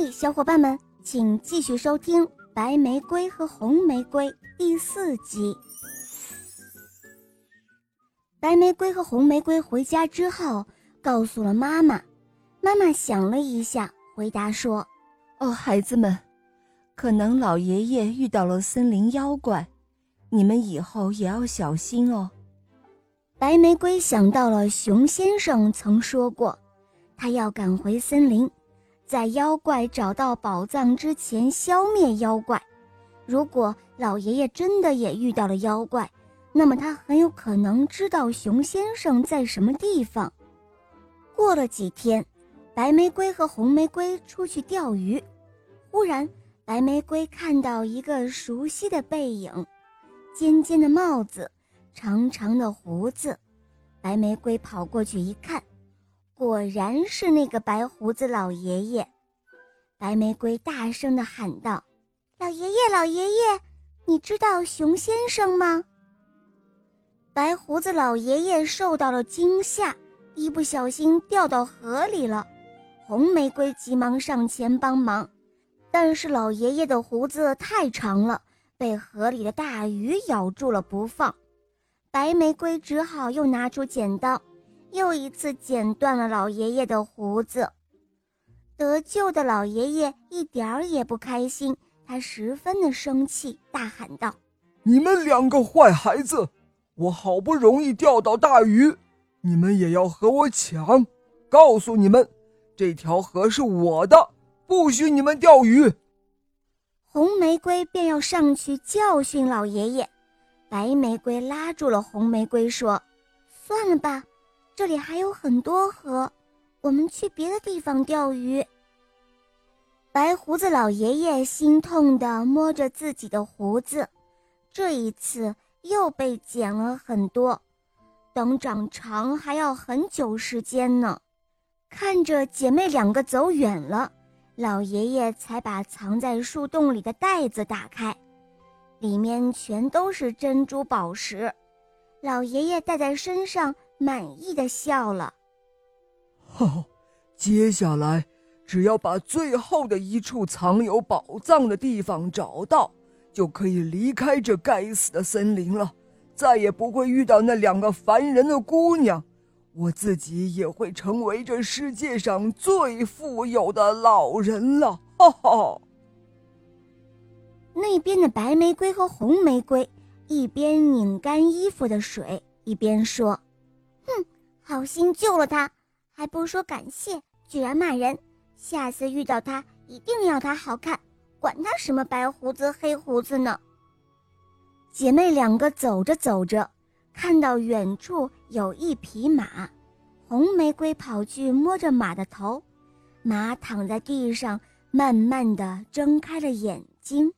嘿，小伙伴们，请继续收听《白玫瑰和红玫瑰》第四集。白玫瑰和红玫瑰回家之后，告诉了妈妈。妈妈想了一下，回答说：“哦，孩子们，可能老爷爷遇到了森林妖怪，你们以后也要小心哦。”白玫瑰想到了熊先生曾说过，他要赶回森林。在妖怪找到宝藏之前消灭妖怪。如果老爷爷真的也遇到了妖怪，那么他很有可能知道熊先生在什么地方。过了几天，白玫瑰和红玫瑰出去钓鱼，忽然白玫瑰看到一个熟悉的背影，尖尖的帽子，长长的胡子。白玫瑰跑过去一看。果然是那个白胡子老爷爷，白玫瑰大声地喊道：“老爷爷，老爷爷，你知道熊先生吗？”白胡子老爷爷受到了惊吓，一不小心掉到河里了。红玫瑰急忙上前帮忙，但是老爷爷的胡子太长了，被河里的大鱼咬住了不放。白玫瑰只好又拿出剪刀。又一次剪断了老爷爷的胡子，得救的老爷爷一点儿也不开心，他十分的生气，大喊道：“你们两个坏孩子！我好不容易钓到大鱼，你们也要和我抢！告诉你们，这条河是我的，不许你们钓鱼！”红玫瑰便要上去教训老爷爷，白玫瑰拉住了红玫瑰，说：“算了吧。”这里还有很多河，我们去别的地方钓鱼。白胡子老爷爷心痛地摸着自己的胡子，这一次又被剪了很多，等长长还要很久时间呢。看着姐妹两个走远了，老爷爷才把藏在树洞里的袋子打开，里面全都是珍珠宝石，老爷爷戴在身上。满意的笑了。哦，接下来只要把最后的一处藏有宝藏的地方找到，就可以离开这该死的森林了，再也不会遇到那两个烦人的姑娘。我自己也会成为这世界上最富有的老人了。哈哈。那边的白玫瑰和红玫瑰一边拧干衣服的水，一边说。好心救了他，还不说感谢，居然骂人！下次遇到他，一定要他好看，管他什么白胡子黑胡子呢。姐妹两个走着走着，看到远处有一匹马，红玫瑰跑去摸着马的头，马躺在地上，慢慢的睁开了眼睛。